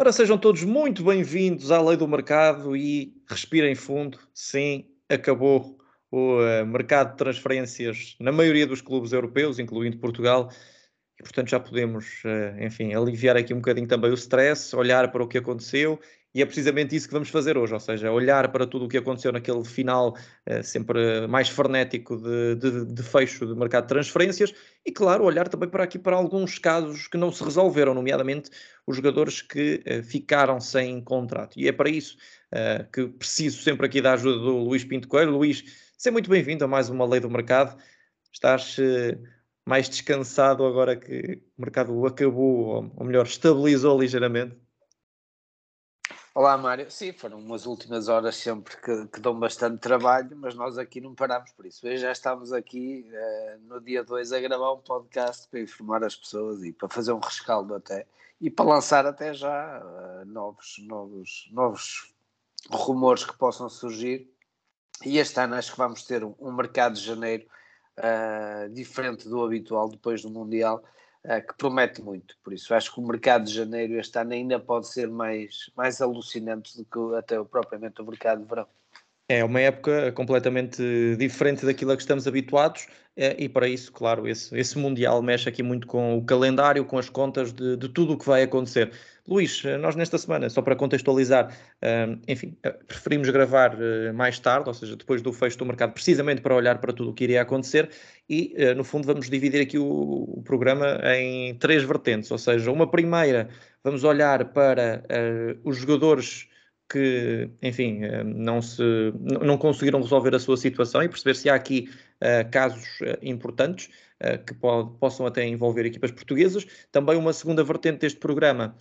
Ora, sejam todos muito bem-vindos à Lei do Mercado e respirem fundo. Sim, acabou o uh, mercado de transferências na maioria dos clubes europeus, incluindo Portugal, e portanto já podemos, uh, enfim, aliviar aqui um bocadinho também o stress, olhar para o que aconteceu e é precisamente isso que vamos fazer hoje, ou seja, olhar para tudo o que aconteceu naquele final uh, sempre mais frenético de, de, de, fecho do mercado de transferências e, claro, olhar também para aqui para alguns casos que não se resolveram, nomeadamente os jogadores que uh, ficaram sem contrato. E é para isso uh, que preciso sempre aqui da ajuda do Luís Pinto Coelho. Luís, seja muito bem-vindo a mais uma Lei do Mercado. Estás mais descansado agora que o mercado acabou, ou melhor, estabilizou ligeiramente? Olá, Mário. Sim, foram umas últimas horas sempre que, que dão bastante trabalho, mas nós aqui não paramos por isso. Hoje já estamos aqui uh, no dia 2 a gravar um podcast para informar as pessoas e para fazer um rescaldo até e para lançar até já uh, novos, novos, novos rumores que possam surgir. E este ano acho que vamos ter um, um mercado de janeiro uh, diferente do habitual depois do Mundial que promete muito. Por isso, acho que o mercado de janeiro este ano ainda pode ser mais, mais alucinante do que até propriamente o mercado de verão. É uma época completamente diferente daquilo a que estamos habituados é, e para isso, claro, esse, esse Mundial mexe aqui muito com o calendário, com as contas de, de tudo o que vai acontecer. Luís, nós nesta semana, só para contextualizar, enfim, eh, preferimos gravar eh, mais tarde, ou seja, depois do fecho do mercado, precisamente para olhar para tudo o que iria acontecer e, eh, no fundo, vamos dividir aqui o, o programa em três vertentes, ou seja, uma primeira, vamos olhar para uh, os jogadores que, enfim, não, se, não conseguiram resolver a sua situação e perceber se há aqui uh, casos uh, importantes uh, que possam até envolver equipas portuguesas. Também uma segunda vertente deste programa,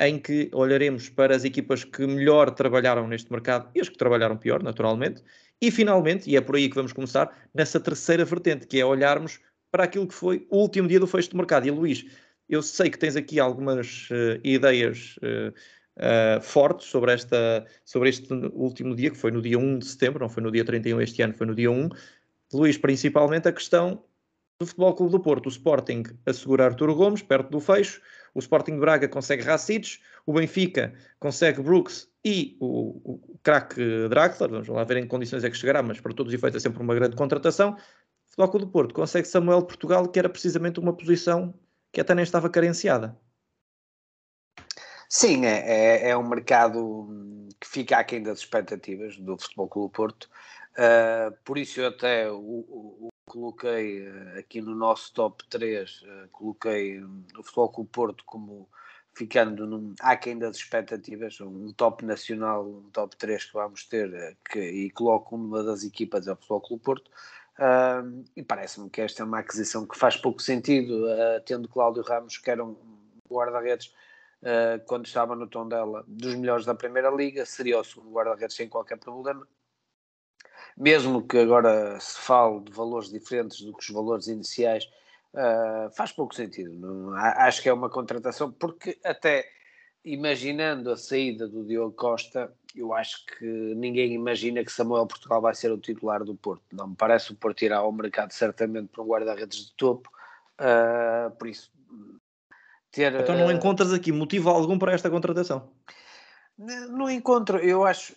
em que olharemos para as equipas que melhor trabalharam neste mercado e as que trabalharam pior, naturalmente. E finalmente, e é por aí que vamos começar, nessa terceira vertente, que é olharmos para aquilo que foi o último dia do fecho de mercado. E Luís, eu sei que tens aqui algumas ideias uh, fortes sobre, esta, sobre este último dia, que foi no dia 1 de setembro, não foi no dia 31 este ano, foi no dia 1. Luís, principalmente a questão do Futebol Clube do Porto. O Sporting assegura Arturo Gomes, perto do fecho. O Sporting de Braga consegue Racic. O Benfica consegue Brooks e o, o craque Draxler. Vamos lá ver em que condições é que chegará, mas para todos os efeitos é sempre uma grande contratação. O Futebol Clube do Porto consegue Samuel Portugal, que era precisamente uma posição que até nem estava carenciada. Sim, é, é, é um mercado que fica aquém das expectativas do Futebol Clube Porto. Uh, por isso eu até o, o, o coloquei uh, aqui no nosso top 3, uh, ah, coloquei o Futebol Clube Porto como ficando num, aquém das expectativas, um top nacional, um top 3 que vamos ter, que, e coloco uma das equipas ao Futebol Clube Porto. Uh, e parece-me que esta é uma aquisição que faz pouco sentido, tendo Cláudio Ramos, que era um guarda-redes uh, quando estava no tom dela, dos melhores da Primeira Liga, seria o segundo guarda-redes sem qualquer problema. Mesmo que agora se fale de valores diferentes do que os valores iniciais, uh, faz pouco sentido. Não, acho que é uma contratação, porque até imaginando a saída do Diogo Costa, eu acho que ninguém imagina que Samuel Portugal vai ser o titular do Porto. Não me parece o Porto irá ao mercado certamente para um guarda-redes de topo, uh, por isso ter. Então não eh, encontras aqui motivo algum para esta contratação? Não encontro, eu acho.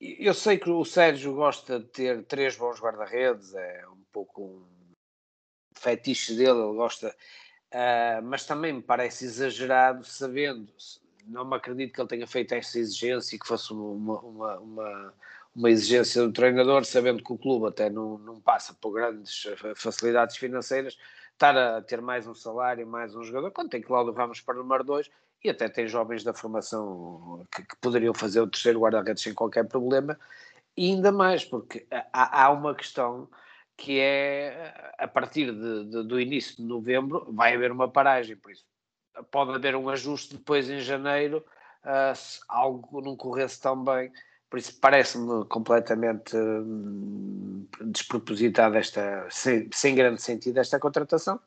Eu sei que o Sérgio gosta de ter três bons guarda-redes, é um pouco um fetiche dele, ele gosta, uh, mas também me parece exagerado, sabendo, não me acredito que ele tenha feito essa exigência e que fosse uma, uma, uma, uma, exigência do treinador, sabendo que o clube até não, não passa por grandes facilidades financeiras estar a ter mais um salário, mais um jogador, quando tem Cláudio Ramos para o número 2 e até tem jovens da formação que, que poderiam fazer o terceiro guarda-redes sem qualquer problema, e ainda mais, porque há, há uma questão que é a partir de, de, do início de novembro vai haver uma paragem, por isso pode haver um ajuste depois em janeiro uh, se algo não corresse tão bem por isso parece-me completamente hum, despropositada esta, sem, sem, grande sentido esta contratação.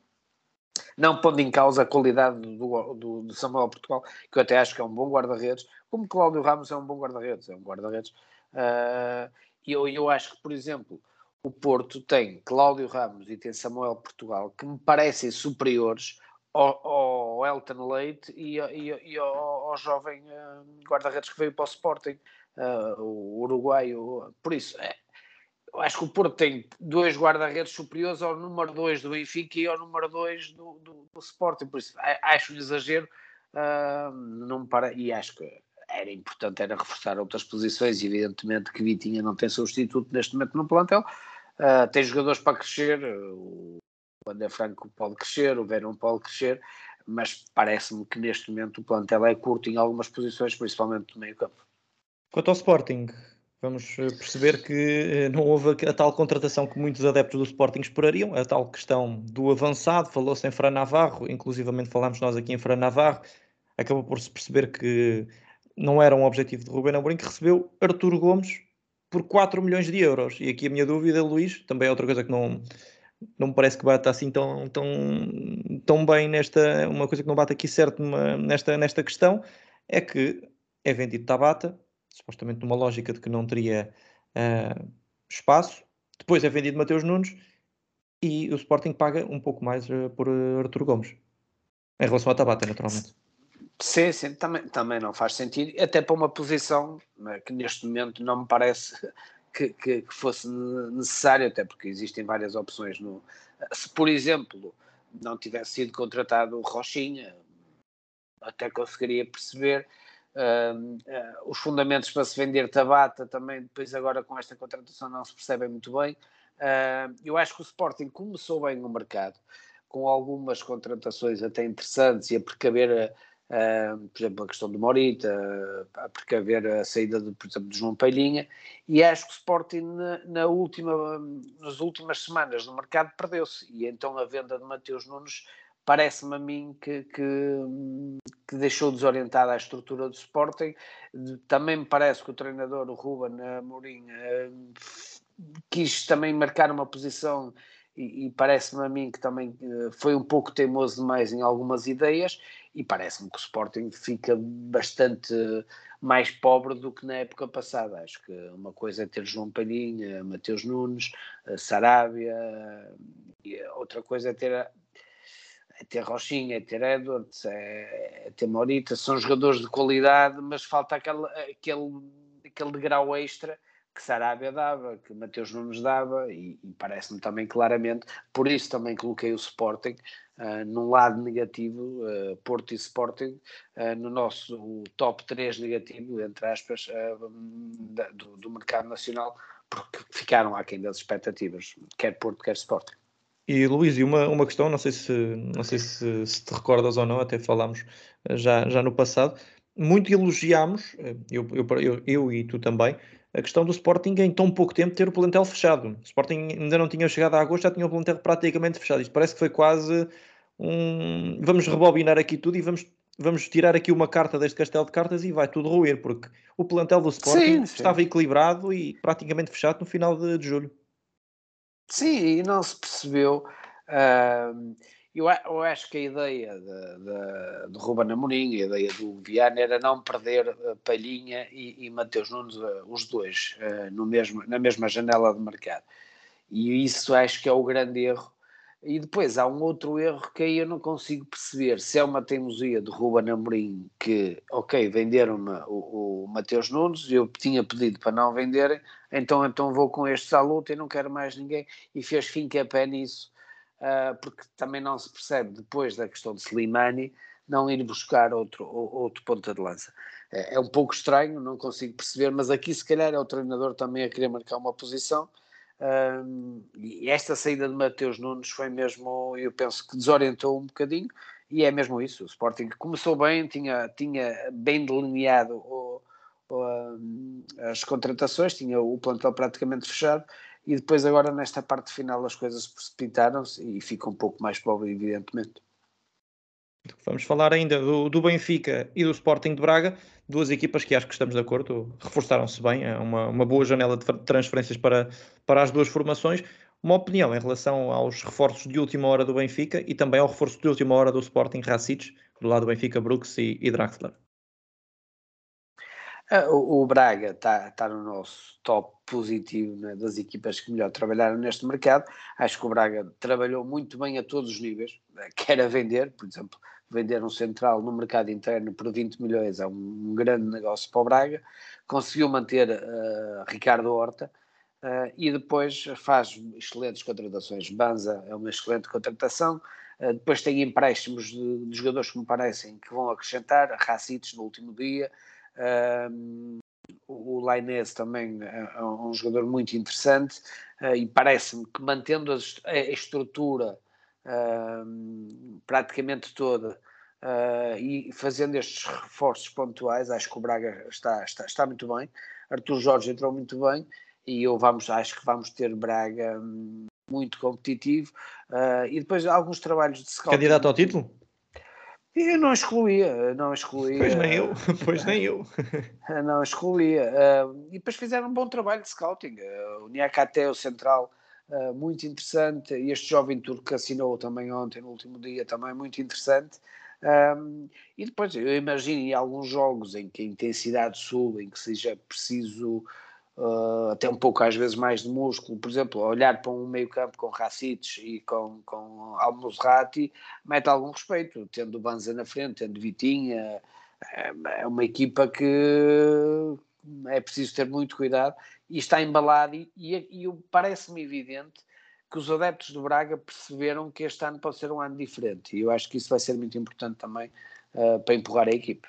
Não pondo em causa a qualidade do, do, do Samuel Portugal, que eu até acho que é um bom guarda-redes, como Cláudio Ramos é um bom guarda-redes, é um guarda-redes. Uh, eu, eu acho que, por exemplo, o Porto tem Cláudio Ramos e tem Samuel Portugal que me parecem superiores ao, ao Elton Leite e, e, e ao, ao, jovem uh, guarda-redes que veio para o Sporting, uh, o uruguaio. Por isso, é, eu acho que o Porto tem dois guarda-redes superiores ao número 2 do Benfica e ao número 2 do, do, do, Sporting. Por isso, acho um exagero. Uh, não para, e acho que era importante era reforçar outras posições. Evidentemente que Vitinha não tem substituto neste momento no plantel. Uh, tem jogadores para crescer. O André Franco pode crescer, o Verão pode crescer, mas parece-me que neste momento o plantel é curto em algumas posições, principalmente no meio campo. Quanto ao Sporting, vamos eh, perceber que eh, não houve a tal contratação que muitos adeptos do Sporting esperariam, a tal questão do avançado, falou-se em Fran Navarro, inclusivamente falámos nós aqui em Fran Navarro, acabou por se perceber que não era um objetivo de Ruben Amorim, que recebeu Arturo Gomes por 4 milhões de euros. E aqui a minha dúvida, Luís, também é outra coisa que não, não me parece que bata assim tão, tão, tão bem nesta, uma coisa que não bate aqui certo numa, nesta, nesta questão, é que é vendido Tabata, supostamente numa lógica de que não teria uh, espaço, depois é vendido Mateus Nunes e o Sporting paga um pouco mais uh, por uh, Arturo Gomes, em relação a Tabata, naturalmente. Sim, sim, também, também não faz sentido, até para uma posição que neste momento não me parece que, que, que, fosse necessário, até porque existem várias opções. No, se, por exemplo, não tivesse sido contratado o Rochinha, até conseguiria perceber. Uh, uh, os fundamentos para se vender Tabata também, depois agora com esta contratação não se percebem muito bem. Uh, eu acho que o Sporting começou bem no mercado, com algumas contratações até interessantes e a precaver por exemplo, a questão do Morita, a precaver a saída de, por exemplo, de João Palhinha, e acho que o Sporting na, na, última, nas últimas semanas no mercado perdeu-se, e então a venda de Mateus Nunes parece-me a mim que, que, que, deixou desorientada a estrutura do Sporting, também me parece que o treinador, o Ruben Amorim, uh, quis também marcar uma posição e, e parece-me a mim que também uh, foi um pouco teimoso demais em algumas ideias e parece-me que o Sporting fica bastante mais pobre do que na época passada. Acho que uma coisa é ter João Palhinha, Mateus Nunes, Sarabia, e outra coisa é ter é ter Rochinha, é ter Edwards, é, é, ter Morita, são jogadores de qualidade, mas falta aquele, aquele, aquele degrau extra que Sarabia dava, que Mateus Nunes dava, e, e parece-me também claramente, por isso também coloquei o Sporting uh, num lado negativo, uh, Porto e Sporting, uh, no nosso top 3 negativo, entre aspas, da, do, do, mercado nacional, porque ficaram aquém das expectativas, quer Porto, quer Sporting. E Luís, e uma, uma questão, não sei, se, não sei se, se te recordas ou não, até falámos já, já no passado, muito elogiámos, eu, eu, eu, eu e tu também, a questão do Sporting em tão pouco tempo ter o plantel fechado. O Sporting ainda não tinha chegado a agosto, já tinha o plantel praticamente fechado. Isto parece que foi quase um. Vamos rebobinar aqui tudo e vamos, vamos tirar aqui uma carta deste castelo de cartas e vai tudo ruir, porque o plantel do Sporting sim, sim. estava equilibrado e praticamente fechado no final de, de julho. Sim, e não se percebeu. Uh eu, acho que a ideia de, de, de Ruben Amorim, a ideia do Viana era não perder uh, Palhinha e, e Mateus Nunes, uh, os dois, uh, no mesmo, na mesma janela de mercado. E isso acho que é o grande erro. E depois há um outro erro que aí eu não consigo perceber se é uma teimosia de Ruben Amorim que, ok, venderam-me o, o Mateus Nunes, eu tinha pedido para não venderem, então, então vou com este à luta e não quero mais ninguém, e fez fim que é pé nisso uh, porque também não se percebe depois da questão de Slimani não ir buscar outro, outro ponta de lança. É, é, um pouco estranho, não consigo perceber, mas aqui se calhar é o treinador também a querer marcar uma posição. Um, e esta saída de Mateus Nunes foi mesmo, eu penso que desorientou um bocadinho, e é mesmo isso. O Sporting começou bem, tinha, tinha bem delineado o, o, as contratações, tinha o plantel praticamente fechado, e depois agora nesta parte final as coisas precipitaram-se e fica um pouco mais pobre, evidentemente. Vamos falar ainda do, do, Benfica e do Sporting de Braga, duas equipas que acho que estamos de acordo, reforçaram-se bem, é uma, uma boa janela de transferências para, para as duas formações. Uma opinião em relação aos reforços de última hora do Benfica e também ao reforço de última hora do Sporting Racic, do lado do Benfica, Brooks e, e Draxler. Uh, o, Braga está tá no nosso top positivo né, das equipas que melhor trabalharam neste mercado. Acho que o Braga trabalhou muito bem a todos os níveis, né, quer a vender, por exemplo, vender um central no mercado interno por 20 milhões é um, grande negócio para o Braga. Conseguiu manter uh, Ricardo Horta uh, e depois faz excelentes contratações. Banza é uma excelente contratação. Uh, depois tem empréstimos de, de, jogadores que me parecem que vão acrescentar. Racites no último dia. o Lainez também é, é um jogador muito interessante e parece-me que mantendo a, a estrutura uh, praticamente toda, uh, e fazendo estes reforços pontuais, acho que o Braga está, está, está muito bem. Artur Jorge entrou muito bem e eu vamos, acho que vamos ter Braga hum, muito competitivo. Uh, e depois alguns trabalhos de scouting. Candidato ao título? Eu não excluía, não excluía. Pois nem eu, pois nem eu. não excluía. Uh, e depois fizeram um bom trabalho de scouting. Uh, o Niakate, o central, uh, muito interessante. Este jovem turco que assinou também ontem, no último dia, também muito interessante. Um, e depois eu imagino em alguns jogos em que a intensidade sube, em que seja preciso uh, até um pouco às vezes mais de músculo, por exemplo, olhar para um meio campo com Racites e com, com Almozrati, mete algum respeito, tendo Banza na frente, tendo Vitinha, é, é uma equipa que é preciso ter muito cuidado e está embalado e, e, e parece-me evidente que os adeptos do Braga perceberam que este ano pode ser um ano diferente e eu acho que isso vai ser muito importante também uh, para empurrar a equipe.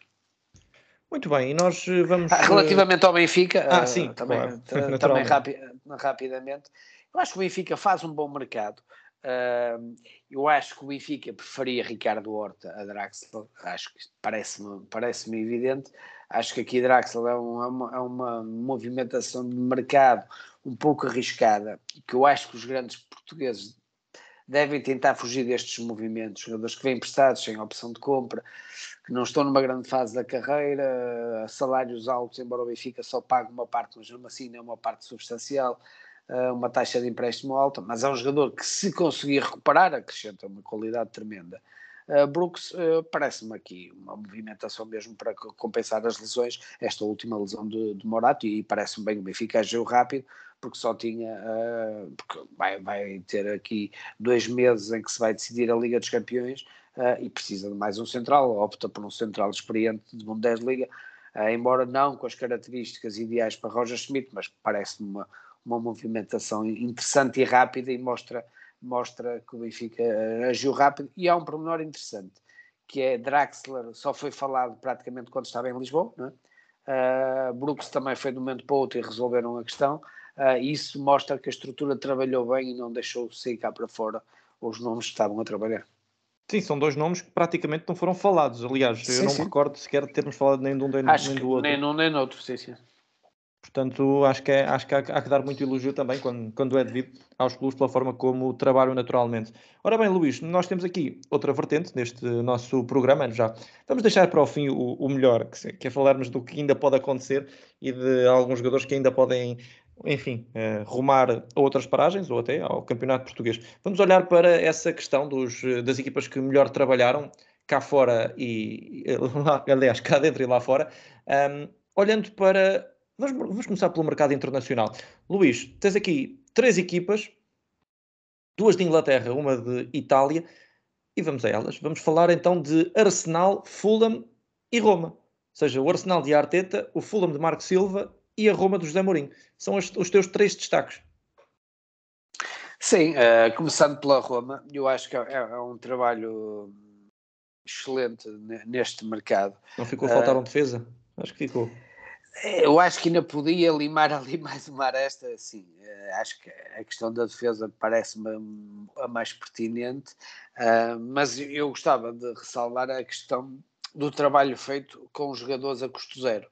Muito bem, e nós eh, vamos. Ah, relativamente ao Benfica, ah, uh, sim, também, claro. também rapi rapidamente, eu acho que o Benfica faz um bom mercado. Uh, eu acho que o Benfica preferia Ricardo Horta a Draxler, acho que parece-me parece evidente. Acho que aqui Draxler é uma, é uma movimentação de mercado um pouco arriscada, que eu acho que os grandes portugueses devem tentar fugir destes movimentos, jogadores que vêm prestados sem opção de compra, que não estão numa grande fase da carreira, salários altos, embora o Benfica só pague uma parte, mas mesmo assim não é uma parte substancial, eh, uma taxa de empréstimo alta, mas é um jogador que se conseguir recuperar, acrescenta uma qualidade tremenda. Uh, Brooks uh, parece-me aqui uma movimentação mesmo para compensar as lesões, esta última lesão de, de Morato, e parece-me bem o Benfica agiu rápido, porque só tinha, uh, porque vai, vai ter aqui dois meses em que se vai decidir a Liga dos Campeões e precisa de mais um central, opta por um central experiente de Bundesliga, embora não com as características ideais para Roger Schmidt, mas parece-me uma, uma movimentação interessante e rápida e mostra mostra que o Benfica agiu rápido e há um pormenor interessante que é Draxler só foi falado praticamente quando estava em Lisboa não é? uh, Brooks também foi de um momento para outro e resolveram a questão uh, isso mostra que a estrutura trabalhou bem e não deixou sair cá para fora os nomes que estavam a trabalhar Sim, são dois nomes que praticamente não foram falados. Aliás, sim, eu não sim. me recordo sequer de termos falado nem de um nem, nem do outro. Nem num nem outro, sim, sim. Portanto, acho que, é, acho que há, há, que dar muito elogio também, quando, quando é devido, aos clubes pela forma como trabalham naturalmente. Ora bem, Luís, nós temos aqui outra vertente neste nosso programa, já vamos deixar para o fim o, o melhor, que, que, é falarmos do que ainda pode acontecer e de alguns jogadores que ainda podem, enfim, uh, rumar a outras paragens ou até ao Campeonato Português. Vamos olhar para essa questão dos, das equipas que melhor trabalharam cá fora e, lá, aliás, cá dentro e lá fora, um, olhando para Vamos, vamos começar pelo mercado internacional. Luís, tens aqui três equipas, duas de Inglaterra, uma de Itália, e vamos a elas. Vamos falar então de Arsenal, Fulham e Roma. Ou seja, o Arsenal de Arteta, o Fulham de Marco Silva e a Roma do José Mourinho. São os, teus três destaques. Sim, uh, começando pela Roma, eu acho que é, é, um trabalho excelente neste mercado. Não ficou a faltar uh, um defesa? Acho que ficou. Eu acho que ainda podia limar ali mais uma aresta, assim, acho que a questão da defesa parece-me a mais pertinente, uh, mas eu gostava de ressalvar a questão do trabalho feito com os jogadores a custo zero.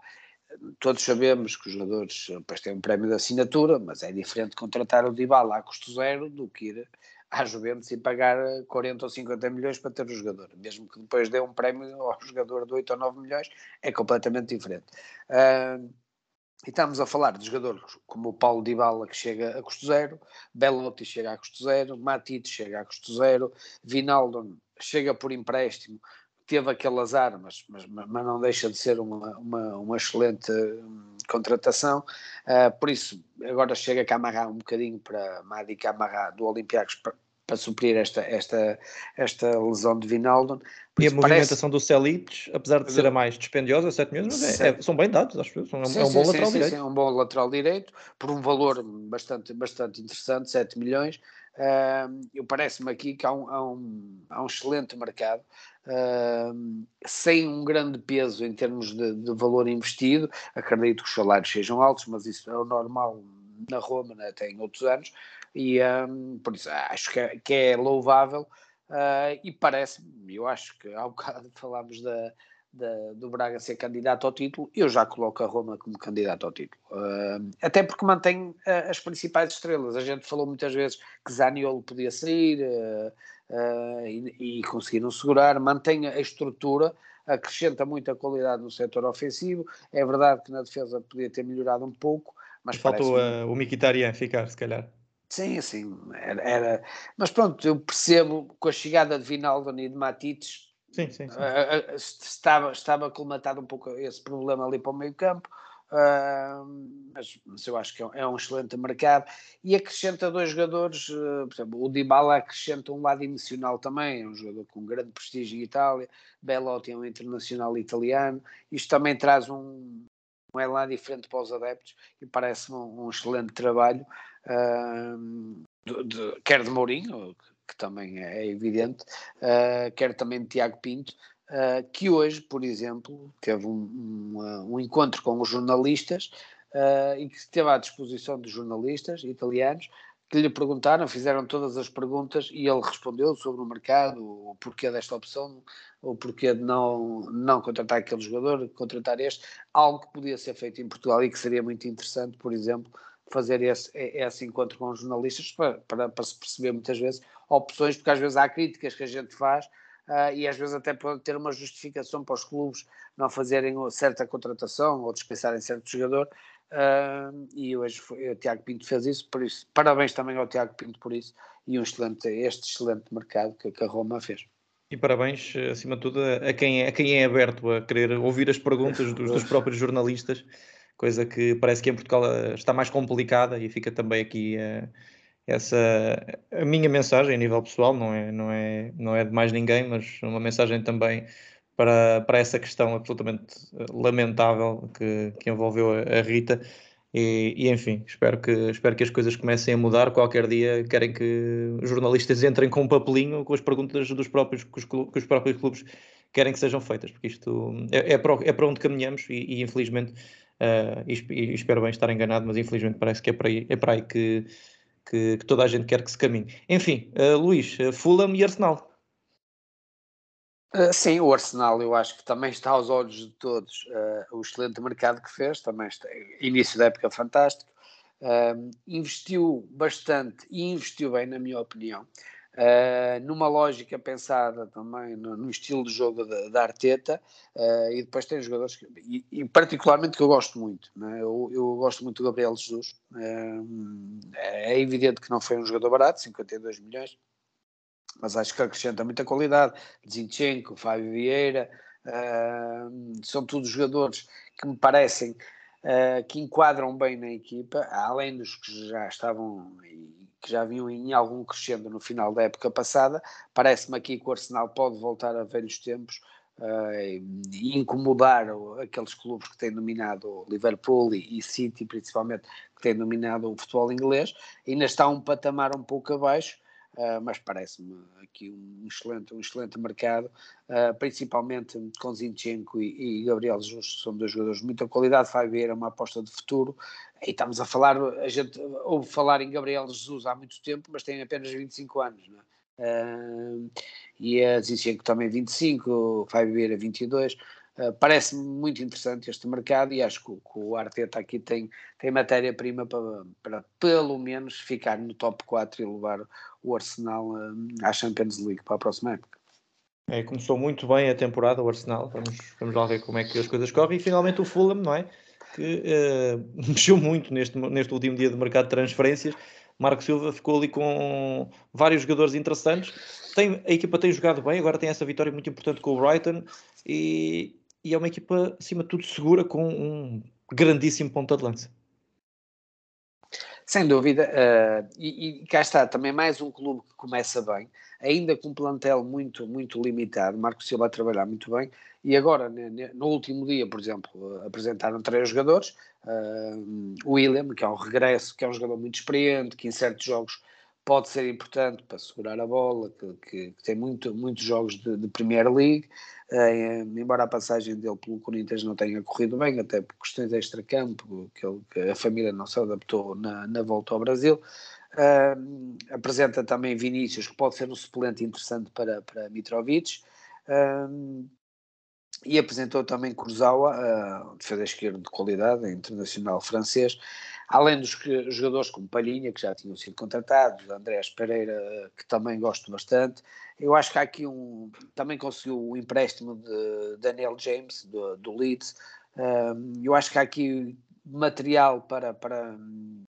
Todos sabemos que os jogadores depois têm um prémio de assinatura, mas é diferente contratar o Dybala a custo zero do que ir à Juventus e pagar 40 ou 50 milhões para ter o jogador, mesmo que depois dê um prémio ao jogador de 8 ou 9 milhões, é completamente diferente. Uh, e estamos a falar de jogadores como o Paulo Dybala, que chega a custo zero, Belotti chega a custo zero, Matite chega a custo zero, Vinaldo chega por empréstimo, teve aquele azar, mas, mas, mas não deixa de ser uma, uma, uma excelente hum, contratação. Uh, por isso, agora chega Camará um bocadinho para Madi Camará do Olympiacos para, para suprir esta, esta, esta lesão de Vinaldo. E a movimentação do Celites, apesar de ser a mais dispendiosa, 7 milhões, mas é, é, são bem dados, acho que são, sim, é um sim, bom sim, lateral direito. Sim, é um bom lateral direito, por um valor bastante, bastante interessante, 7 milhões. Uh, eu parece-me aqui que há um, há um, há um excelente mercado, uh, sem um grande peso em termos de, de, valor investido. Acredito que os salários sejam altos, mas isso é o normal na Roma, né, até em outros anos, e um, por isso acho que é, que é louvável. Uh, e parece-me, eu acho que há um bocado falámos da, da, do Braga ser candidato ao título, eu já coloco a Roma como candidato ao título. Uh, até porque mantém uh, as principais estrelas. A gente falou muitas vezes que Zaniolo podia sair uh, e, e, conseguiram segurar, mantém a estrutura, acrescenta muita qualidade no setor ofensivo. É verdade que na defesa podia ter melhorado um pouco, mas faltou o Mkhitaryan ficar, se calhar. Sim, sim, era, era, Mas pronto, eu percebo com a chegada de Vinaldo e de Matites Sim, sim, sim. Uh, estava, estava colmatado um pouco esse problema ali para o meio campo, uh, mas, mas, eu acho que é, é um excelente mercado e acrescenta dois jogadores, uh, por exemplo, o Dybala acrescenta um lado emocional também, é um jogador com grande prestígio em Itália, Belotti é um internacional italiano, isto também traz um, um elan diferente para os adeptos e parece-me um, um, excelente trabalho, de, de, quer de Mourinho, que também é evidente, uh, quer também de Tiago Pinto, uh, que hoje, por exemplo, teve um, um, um encontro com os jornalistas e que esteve à disposição dos jornalistas italianos que lhe perguntaram, fizeram todas as perguntas e ele respondeu sobre o mercado, o porquê desta opção, o porquê de não, não contratar aquele jogador, contratar este, algo que podia ser feito em Portugal e que seria muito interessante, por exemplo, fazer esse, esse encontro com os jornalistas para, para, para, se perceber muitas vezes opções, porque às vezes há críticas que a gente faz uh, e às vezes até pode ter uma justificação para os clubes não fazerem certa contratação ou dispensarem certo jogador. Uh, e hoje foi, o Tiago Pinto fez isso, por isso parabéns também ao Tiago Pinto por isso e um excelente, este excelente mercado que, que a Roma fez. E parabéns, acima de tudo, a quem, é, a quem é aberto a querer ouvir as perguntas dos, dos próprios jornalistas coisa que parece que em Portugal eh, está mais complicada e fica também aqui uh, essa a minha mensagem a nível pessoal, não é, não é, não é de mais ninguém, mas uma mensagem também para, para essa questão absolutamente eh, lamentável que, que envolveu a, Rita. E, e, enfim, espero que, espero que as coisas comecem a mudar. Qualquer dia querem que os jornalistas entrem com um papelinho com as perguntas dos próprios, que os, que os próprios clubes querem que sejam feitas, porque isto é, é, para, é para onde caminhamos e, e infelizmente Uh, e, espero bem estar enganado, mas infelizmente parece que é para aí, é para aí que, que, que toda a gente quer que se caminhe. Enfim, uh, Luís, uh, Fulham e Arsenal. Sim, o Arsenal eu acho que também está aos olhos de todos o excelente mercado que fez, também está, início da época fantástico, investiu bastante e investiu bem, na minha opinião, Uh, numa lógica pensada também no, no estilo de jogo da, Arteta, uh, e depois tem jogadores que, e, e, particularmente que eu gosto muito, né? eu, eu, gosto muito do Gabriel Jesus, uh, é evidente que não foi um jogador barato, 52 milhões, mas acho que acrescenta muita qualidade, Zinchenko, Fábio Vieira, são todos jogadores que me parecem que enquadram bem na equipa, além dos que já estavam que já vinham em algum crescendo no final da época passada. Parece-me aqui que o Arsenal pode voltar a velhos tempos uh, e incomodar aqueles clubes que têm dominado Liverpool e, City, principalmente, que têm dominado o futebol inglês. Ainda está um patamar um pouco abaixo, Uh, mas parece-me aqui um excelente, um excelente mercado, uh, principalmente com Zinchenko e, e, Gabriel Jesus, que são dois jogadores de muita qualidade. Vai é uma aposta de futuro. E estamos a falar, a gente ouve falar em Gabriel Jesus há muito tempo, mas tem apenas 25 anos, não é? Uh, e a Zinchenko também 25, Fábio Vieira 22. Uh, Parece-me muito interessante este mercado e acho que, que o Arteta aqui tem, tem matéria-prima para, para pelo menos ficar no top 4 e levar o Arsenal uh, à Champions League para a próxima época. É, começou muito bem a temporada o Arsenal, vamos, vamos lá ver como é que as coisas correm e finalmente o Fulham, não é? Que uh, mexeu muito neste, neste último dia de mercado de transferências, Marco Silva ficou ali com vários jogadores interessantes. Tem, a equipa tem jogado bem, agora tem essa vitória muito importante com o Brighton e, e é uma equipa, acima de tudo, segura com um grandíssimo ponta de lança. Sem dúvida, uh, e, e, cá está também mais um clube que começa bem, ainda com um plantel muito, muito limitado. Marco Silva a trabalhar muito bem, e agora, no último dia, por exemplo, apresentaram três jogadores: uh, William, que é um regresso, que é um jogador muito experiente, que em certos jogos pode ser importante para segurar a bola, que, que, que tem muito, muitos jogos de, de Premier League, uh, embora a passagem dele pelo Corinthians não tenha corrido bem, até por questões de extra-campo, que, que, a família não se adaptou na, na volta ao Brasil. Uh, apresenta também Vinícius, que pode ser um suplente interessante para, para Mitrovic. Uh, e apresentou também Kurzawa, uh, defesa esquerda de qualidade, internacional francês, além dos jogadores como Palhinha, que já tinham sido contratados, Andrés Pereira, que também gosto bastante. Eu acho que há aqui um. Também conseguiu o empréstimo de Daniel James, do, do Leeds. Uh, eu acho que há aqui material para, para,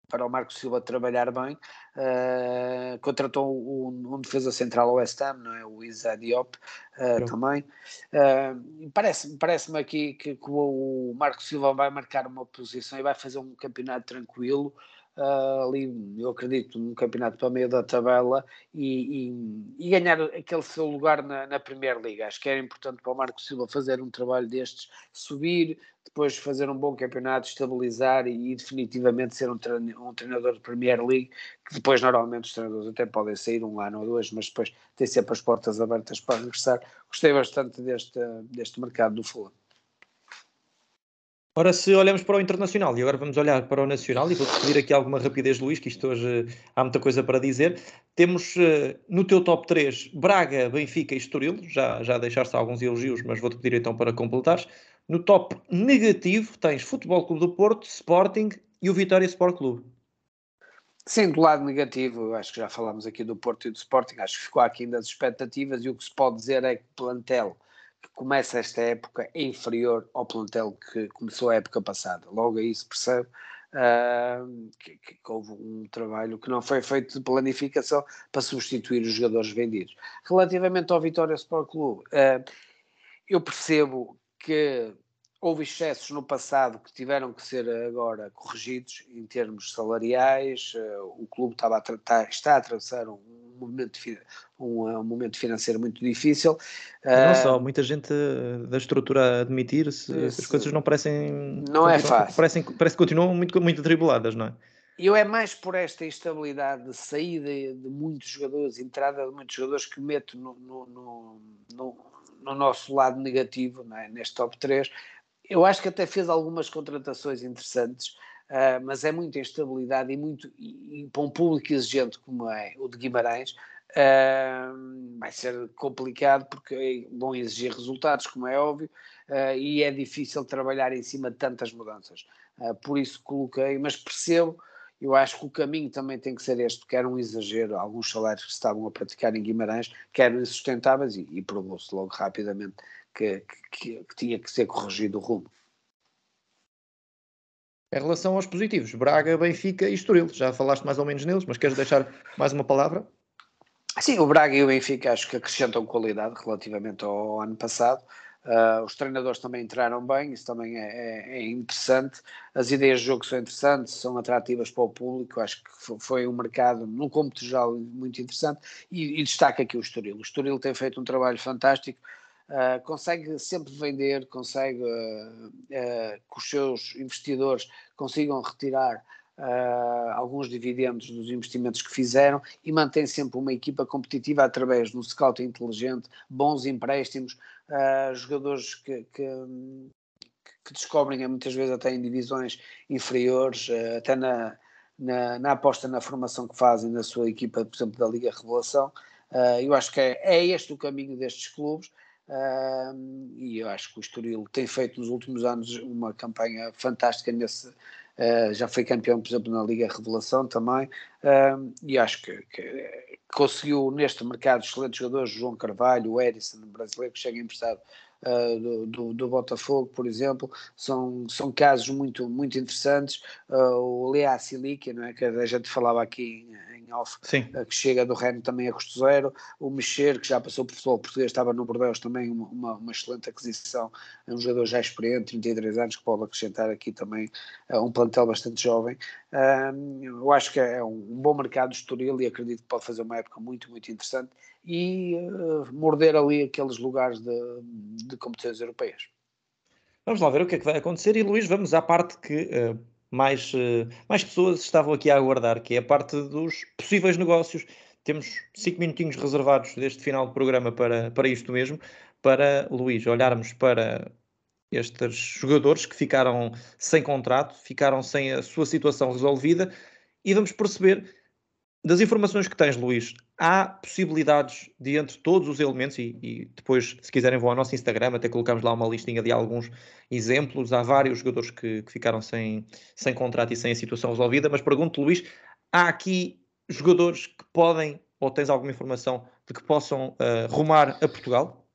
para o Marco Silva trabalhar bem. Uh, contratou um, um, defesa central ao West Ham, não é? o Isa Diop uh, também. Uh, Parece-me parece aqui que, que, o Marco Silva vai marcar uma posição e vai fazer um campeonato tranquilo. Uh, ali, eu acredito, num campeonato para meio da tabela e, e, e ganhar aquele seu lugar na, na Primeira Liga. Acho que era importante para o Marco Silva fazer um trabalho destes, subir, depois fazer um bom campeonato, estabilizar e, e definitivamente ser um, um, treinador de Premier League, que depois normalmente os treinadores até podem sair um ano ou dois, mas depois tem sempre as portas abertas para regressar. Gostei bastante deste, deste mercado do Fulham. Ora, se olhamos para o internacional e agora vamos olhar para o nacional, e vou-te pedir aqui alguma rapidez, Luís, que isto hoje eh, há muita coisa para dizer. Temos uh, no teu top 3 Braga, Benfica e Estoril, já, já deixaste alguns elogios, mas vou-te pedir então para completares. No top negativo tens Futebol Clube do Porto, Sporting e o Vitória Sport Clube. Sim, do lado negativo, acho que já falámos aqui do Porto e do Sporting, acho que ficou aqui ainda as expectativas e o que se pode dizer é que plantel que começa esta época é inferior ao plantel que começou a época passada. Logo aí se percebe uh, que, que, houve um trabalho que não foi feito de planificação para substituir os jogadores vendidos. Relativamente ao Vitória Sport Clube, uh, eu percebo que houve excessos no passado que tiveram que ser agora corrigidos em termos salariais. Uh, o clube estava a tratar, está a atravessar um momento, um, um momento financeiro muito difícil. Não uh, só, muita gente da estrutura a admitir-se, as coisas não parecem. Não é fácil. Parecem, parece que continuam muito, muito atribuladas, não é? Eu é mais por esta instabilidade de saída de muitos jogadores, entrada de muitos jogadores que meto no, no, no, no, no nosso lado negativo, é? neste top 3. Eu acho que até fez algumas contratações interessantes, Uh, mas é muita instabilidade e, muito, e, e, para um público exigente como é o de Guimarães, uh, vai ser complicado porque vão exigir resultados, como é óbvio, uh, e é difícil trabalhar em cima de tantas mudanças. por isso coloquei, mas percebo, eu acho que o caminho também tem que ser este, quer um exagero, alguns salários que estavam a praticar em Guimarães, quer insustentáveis, e, e provou-se logo rapidamente que, que, que tinha que ser corrigido o rumo. Em relação aos positivos, Braga, Benfica e Estoril, já falaste mais ou menos neles, mas queres deixar mais uma palavra? Sim, o Braga e o Benfica acho que acrescentam qualidade relativamente ao ano passado. Uh, os treinadores também entraram bem, isso também é, é, é, interessante. As ideias de jogo são interessantes, são atrativas para o público. Acho que foi um mercado, no cômputo geral, muito interessante. E, e destaca aqui o Estoril. O Estoril tem feito um trabalho fantástico Uh, consegue sempre vender, consegue uh, uh, que os seus investidores consigam retirar alguns dividendos dos investimentos que fizeram e mantém sempre uma equipa competitiva através do scout inteligente, bons empréstimos, jogadores que, que, que, descobrem muitas vezes até em divisões inferiores, até na, na, na, aposta na formação que fazem na sua equipa, por exemplo, da Liga Revelação. eu acho que é, é este o caminho destes clubes Uh, e eu acho que o Estoril tem feito nos últimos anos uma campanha fantástica nesse. Uh, já foi campeão, por exemplo, na Liga Revelação também, uh, e acho que, que, conseguiu neste mercado excelentes jogadores, João Carvalho, o Edison, brasileiro, que chega emprestado uh, do, do, do, Botafogo, por exemplo, são, são casos muito, muito interessantes. Uh, o Lea Silica, não é? que a gente falava aqui em, em off, uh, que chega do Rennes também a custo zero. O Mexer, que já passou por futebol português, estava no Bordeaux também, uma, uma, excelente aquisição. É um jogador já experiente, 33 anos, que pode acrescentar aqui também um plantel bastante jovem. eu acho que é um, um bom mercado de Estoril e acredito que pode fazer uma época muito, muito interessante e uh, morder ali aqueles lugares de, de competições europeias. Vamos lá ver o que é que vai acontecer e Luís, vamos à parte que uh, mais, uh, mais pessoas estavam aqui a aguardar, que é a parte dos possíveis negócios. Temos cinco minutinhos reservados deste final de programa para, para isto mesmo, para Luís olharmos para estes jogadores que ficaram sem contrato, ficaram sem a sua situação resolvida e vamos perceber das informações que tens, Luís, há possibilidades de entre todos os elementos, e, e, depois, se quiserem, vão ao nosso Instagram, até colocamos lá uma listinha de alguns exemplos. Há vários jogadores que, que ficaram sem, sem contrato e sem a situação resolvida, mas pergunto, Luís, há aqui jogadores que podem, ou tens alguma informação de que possam uh, rumar a Portugal?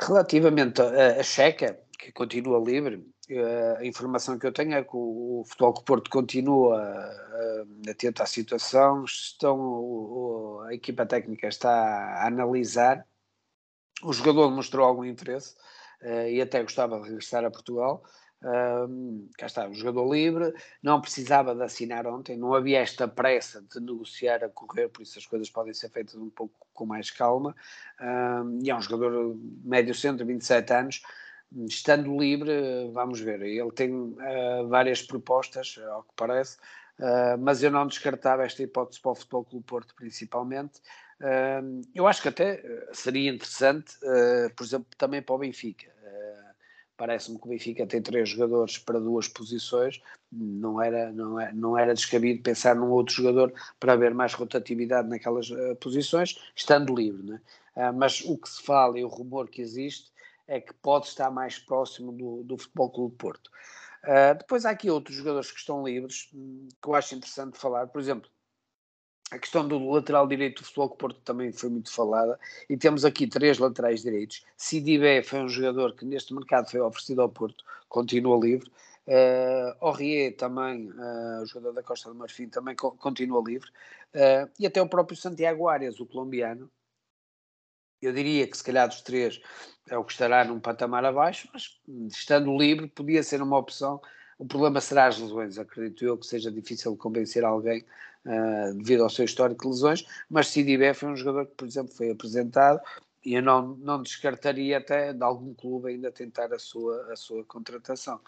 Relativamente a Checa, que continua livre, a informação que eu tenho é que o, Futebol do Porto continua atento à situação, estão, a equipa técnica está a analisar, o jogador mostrou algum interesse uh, e até gostava de regressar a Portugal. Uh, cá está, um jogador livre, não precisava de assinar ontem, não havia esta pressa de negociar a correr, por isso as coisas podem ser feitas um pouco com mais calma. Uh, e é um jogador médio centro, 27 anos, estando libre, vamos ver. Ele tem uh, várias propostas, ao que parece, uh, mas eu não descartava esta hipótese para o Futebol Clube Porto, principalmente. Uh, eu acho que até seria interessante, por exemplo, também para o Benfica. Parece-me que o Benfica tem três jogadores para duas posições, não era, não é, não era descabido pensar num outro jogador para haver mais rotatividade naquelas posições, estando livre. Né? mas o que se fala e o rumor que existe é que pode estar mais próximo do, do Futebol Clube Porto. Uh, depois há aqui outros jogadores que estão livres, hum, que eu acho interessante falar. Por exemplo, a questão do lateral direito do Futebol Clube Porto também foi muito falada. E temos aqui três laterais direitos. Sidibé foi um jogador que neste mercado foi oferecido ao Porto, continua livre. Uh, Aurier também, uh, o jogador da Costa do Marfim, também co continua livre. Uh, e até o próprio Santiago Arias, o colombiano, eu diria que se calhar dos três é o que estará num patamar abaixo, mas estando livre podia ser uma opção. O problema será as lesões, acredito eu que seja difícil convencer alguém uh, devido ao seu histórico de lesões, mas Sidibé foi um jogador que, por exemplo, foi apresentado e eu não, não descartaria até de algum clube ainda tentar a sua, a sua contratação.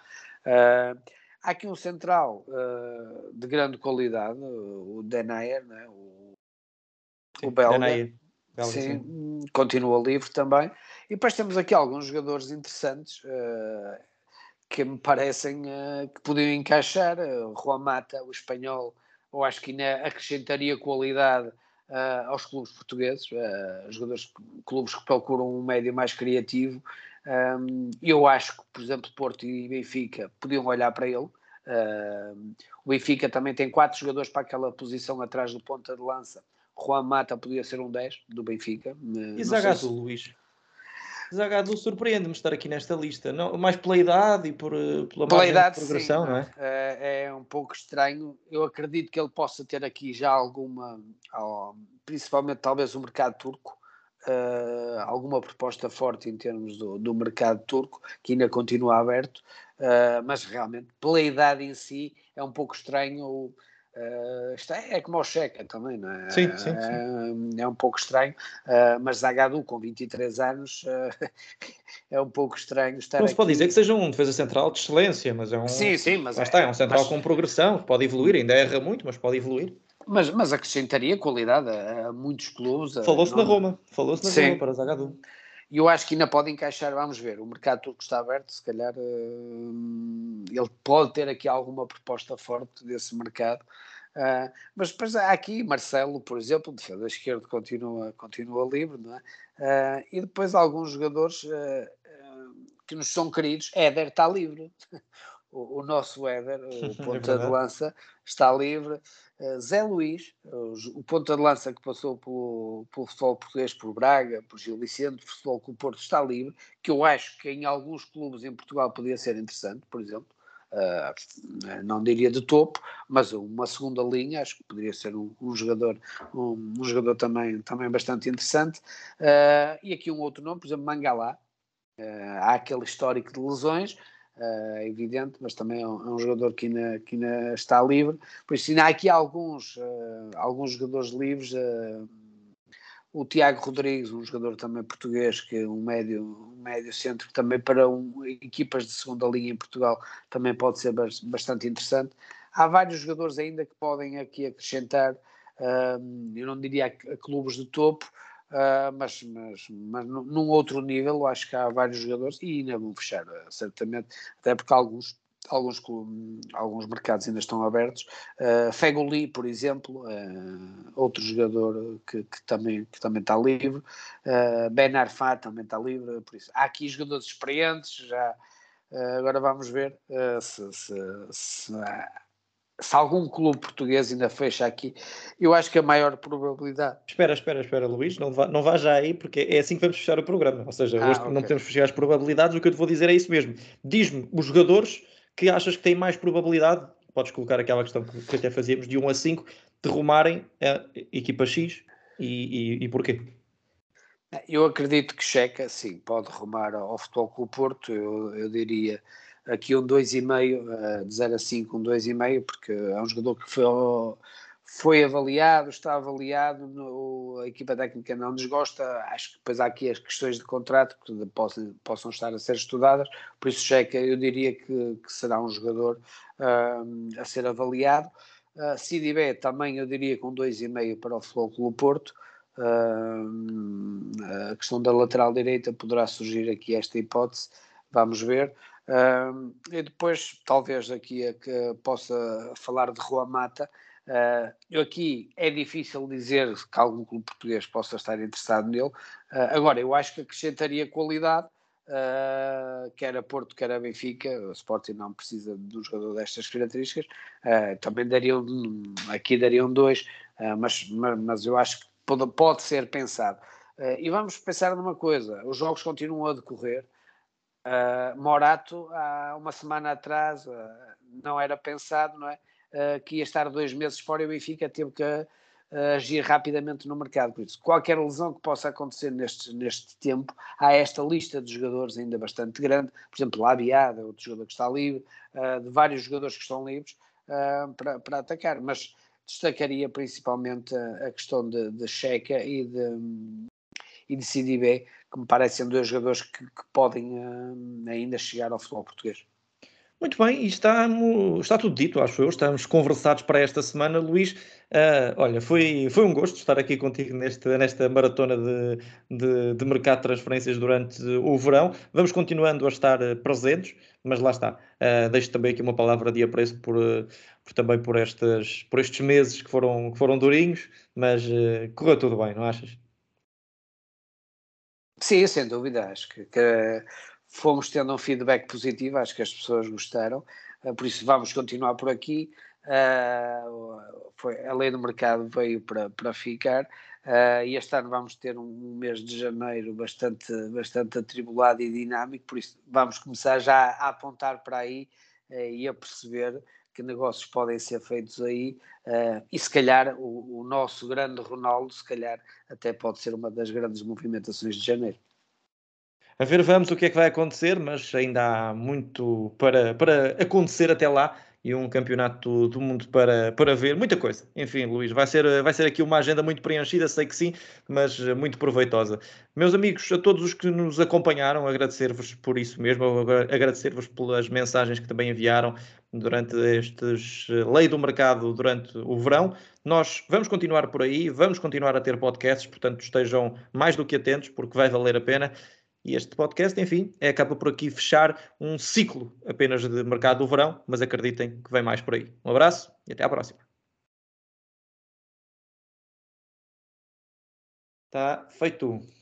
Uh, há aqui um central uh, de grande qualidade, o Denayer, né? o, o belga. Denayer Sim, continua livre também. E depois temos aqui alguns jogadores interessantes uh, que me parecem uh, que podiam encaixar. Uh, Juan Mata, o espanhol, eu acho que ainda acrescentaria qualidade uh, aos clubes portugueses, jogadores, clubes que procuram um médio mais criativo. Um, eu acho que, por exemplo, Porto e Benfica podiam olhar para ele. o Benfica também tem quatro jogadores para aquela posição atrás do ponta de lança Juan Mata podia ser um 10 do Benfica. E Zagadou, se... Luís? Zagadou surpreende-me estar aqui nesta lista, não, mais pela idade e por, eh, pela, pela idade, progressão, sim, não é? é? É um pouco estranho. Eu acredito que ele possa ter aqui já alguma, principalmente talvez o mercado turco, uh, alguma proposta forte em termos do, do mercado turco, que ainda continua aberto, uh, mas realmente pela idade em si é um pouco estranho Uh, isto é, como o Checa também, não é? Sim, sim, sim. Uh, é um pouco estranho, uh, mas Zagadou com 23 anos é um pouco estranho estar Não se pode dizer que seja um defesa central de excelência, mas é um. Sim, sim, mas. é, está, é um central mas... com progressão, pode evoluir, ainda erra muito, mas pode evoluir. Mas, mas acrescentaria qualidade a, a muitos clubes. Falou-se na Roma, falou-se na sim. Roma para Zagadou. E eu acho que ainda pode encaixar, vamos ver, o mercado turco está aberto, se calhar ele pode ter aqui alguma proposta forte desse mercado. Uh, mas depois há aqui Marcelo, por exemplo, defesa esquerda continua, continua livre, não é? Uh, e depois alguns jogadores uh, que nos são queridos, Éder está livre. o, o, nosso Éder, o é ponta é de lança, está livre. Zé Luís, o ponta de lança que passou pelo, pelo futebol português, por Braga, por Gil Vicente, por futebol com o Porto, está livre, que eu acho que em alguns clubes em Portugal podia ser interessante, por exemplo. Uh, não diria de topo, mas uma segunda linha, acho que poderia ser um, um jogador, um, um, jogador também, também bastante interessante. Uh, e aqui um outro nome, por exemplo, Mangalá. Uh, há aquele histórico de lesões, é evidente, mas também é um, é um, jogador que ainda, que ainda está livre. Por isso, ainda há aqui alguns, alguns jogadores livres o Tiago Rodrigues, um jogador também português, que é um médio, um médio centro, que também para um, equipas de segunda linha em Portugal também pode ser bastante interessante. Há vários jogadores ainda que podem aqui acrescentar, uh, eu não diria a, clubes de topo, uh, mas, mas, mas num outro nível, acho que há vários jogadores e ainda vão fechar, certamente, até porque alguns alguns, alguns mercados ainda estão abertos. Uh, Fegoli, por exemplo, uh, outro jogador que, que, também, que também está livre. Uh, ben Arfa também está livre. Por isso, há aqui jogadores experientes. Já, uh, agora vamos ver se, se, se, se, algum clube português ainda fecha aqui. Eu acho que a maior probabilidade. Espera, espera, espera, Luís, não vá, não vá já aí, porque é assim que vamos fechar o programa. Ou seja, ah, hoje okay. não temos que fechar as probabilidades. O que eu te vou dizer é isso mesmo. Diz-me os jogadores que achas que têm mais probabilidade, podes colocar aquela questão que até fazíamos, de 1 a 5, de rumarem a equipa X e, e, e porquê? Eu acredito que Checa, sim, pode rumar ao Futebol com o Porto, eu, eu diria aqui um 2,5, eh, de 0 a 5, um 2,5, porque é um jogador que foi foi avaliado, está avaliado, no, a equipa técnica não desgosta, acho que depois há aqui as questões de contrato que possam, possam estar a ser estudadas, por isso Checa eu diria que, que será um jogador uh, a ser avaliado. Uh, Sidi B também eu diria com 2,5 para o Clube Porto, uh, a questão da lateral direita poderá surgir aqui esta hipótese, vamos ver. Uh, e depois talvez aqui a que possa falar de Rua Mata, Uh, aqui é difícil dizer que algum clube português possa estar interessado nele. Uh, agora, eu acho que acrescentaria qualidade, uh, quer a Porto, quer a Benfica. O Sporting não precisa de um jogador destas características. Uh, também dariam, aqui dariam dois, mas, mas, mas, eu acho que pode, pode ser pensado. e vamos pensar numa coisa: os jogos continuam a decorrer. Morato, há uma semana atrás, não era pensado, não é? Uh, que ia estar dois meses fora e o Benfica teve que uh, agir rapidamente no mercado. Por isso, qualquer lesão que possa acontecer neste, neste tempo, há esta lista de jogadores ainda bastante grande, por exemplo, Labiada, outro jogador que está livre, uh, de vários jogadores que estão livres para, para atacar, mas destacaria principalmente a, questão de, de Checa e de, e de CDB, que me parecem dois jogadores que, que podem ainda chegar ao futebol português. Muito bem, e está, está tudo dito, acho eu. Estamos conversados para esta semana, Luís. Uh, olha, foi, foi um gosto estar aqui contigo neste, nesta maratona de, de, de, mercado de transferências durante o verão. Vamos continuando a estar presentes, mas lá está. Uh, deixo também aqui uma palavra de apreço por, por também por, estas, por estes meses que foram, que foram durinhos, mas uh, correu tudo bem, não achas? Sim, sem dúvida. Acho que, que fomos tendo um feedback positivo, acho que as pessoas gostaram, uh, por isso vamos continuar por aqui. Uh, foi, a lei do mercado veio para, para ficar uh, e este ano vamos ter um, um, mês de janeiro bastante, bastante atribulado e dinâmico, por isso vamos começar já a apontar para aí e a perceber que negócios podem ser feitos aí e se calhar o, o nosso grande Ronaldo, se calhar até pode ser uma das grandes movimentações de janeiro. A ver, vamos o que é que vai acontecer, mas ainda há muito para, para acontecer até lá e um campeonato do mundo para, para ver, muita coisa. Enfim, Luís, vai ser, vai ser aqui uma agenda muito preenchida, sei que sim, mas muito proveitosa. Meus amigos, a todos os que nos acompanharam, agradecer-vos por isso mesmo, agradecer-vos pelas mensagens que também enviaram durante estes lei do mercado durante o verão. Nós vamos continuar por aí, vamos continuar a ter podcasts, portanto estejam mais do que atentos, porque vai valer a pena. E este podcast, enfim, é, acaba por aqui fechar um ciclo apenas de mercado do verão, mas acreditem que vem mais por aí. Um abraço e até à próxima. Está feito.